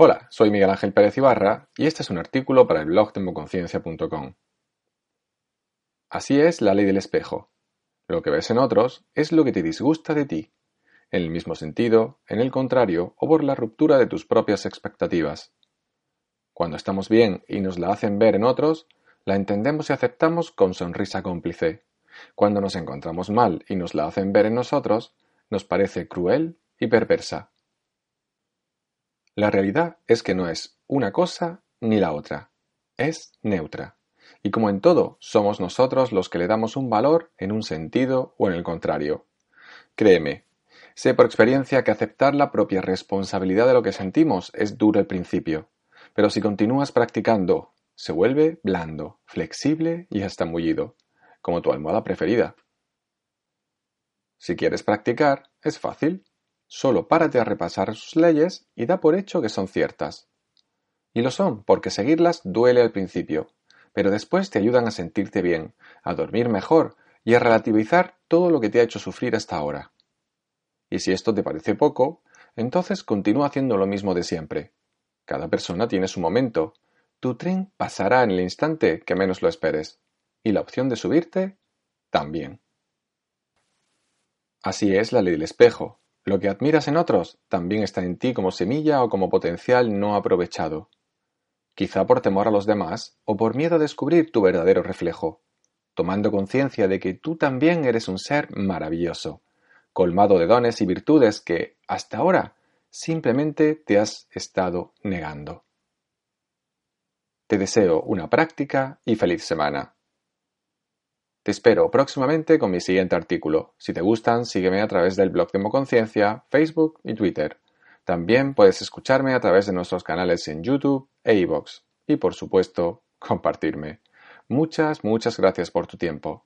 Hola, soy Miguel Ángel Pérez Ibarra y este es un artículo para el blog democonciencia.com. Así es la ley del espejo. Lo que ves en otros es lo que te disgusta de ti, en el mismo sentido, en el contrario o por la ruptura de tus propias expectativas. Cuando estamos bien y nos la hacen ver en otros, la entendemos y aceptamos con sonrisa cómplice. Cuando nos encontramos mal y nos la hacen ver en nosotros, nos parece cruel y perversa. La realidad es que no es una cosa ni la otra, es neutra. Y como en todo, somos nosotros los que le damos un valor en un sentido o en el contrario. Créeme, sé por experiencia que aceptar la propia responsabilidad de lo que sentimos es duro al principio, pero si continúas practicando, se vuelve blando, flexible y hasta mullido, como tu almohada preferida. Si quieres practicar, es fácil. Solo párate a repasar sus leyes y da por hecho que son ciertas. Y lo son, porque seguirlas duele al principio, pero después te ayudan a sentirte bien, a dormir mejor y a relativizar todo lo que te ha hecho sufrir hasta ahora. Y si esto te parece poco, entonces continúa haciendo lo mismo de siempre. Cada persona tiene su momento. Tu tren pasará en el instante que menos lo esperes. Y la opción de subirte también. Así es la ley del espejo. Lo que admiras en otros también está en ti como semilla o como potencial no aprovechado. Quizá por temor a los demás o por miedo a descubrir tu verdadero reflejo, tomando conciencia de que tú también eres un ser maravilloso, colmado de dones y virtudes que, hasta ahora, simplemente te has estado negando. Te deseo una práctica y feliz semana. Te espero próximamente con mi siguiente artículo. Si te gustan, sígueme a través del blog Democonciencia, Facebook y Twitter. También puedes escucharme a través de nuestros canales en YouTube e iVoox. Y por supuesto, compartirme. Muchas, muchas gracias por tu tiempo.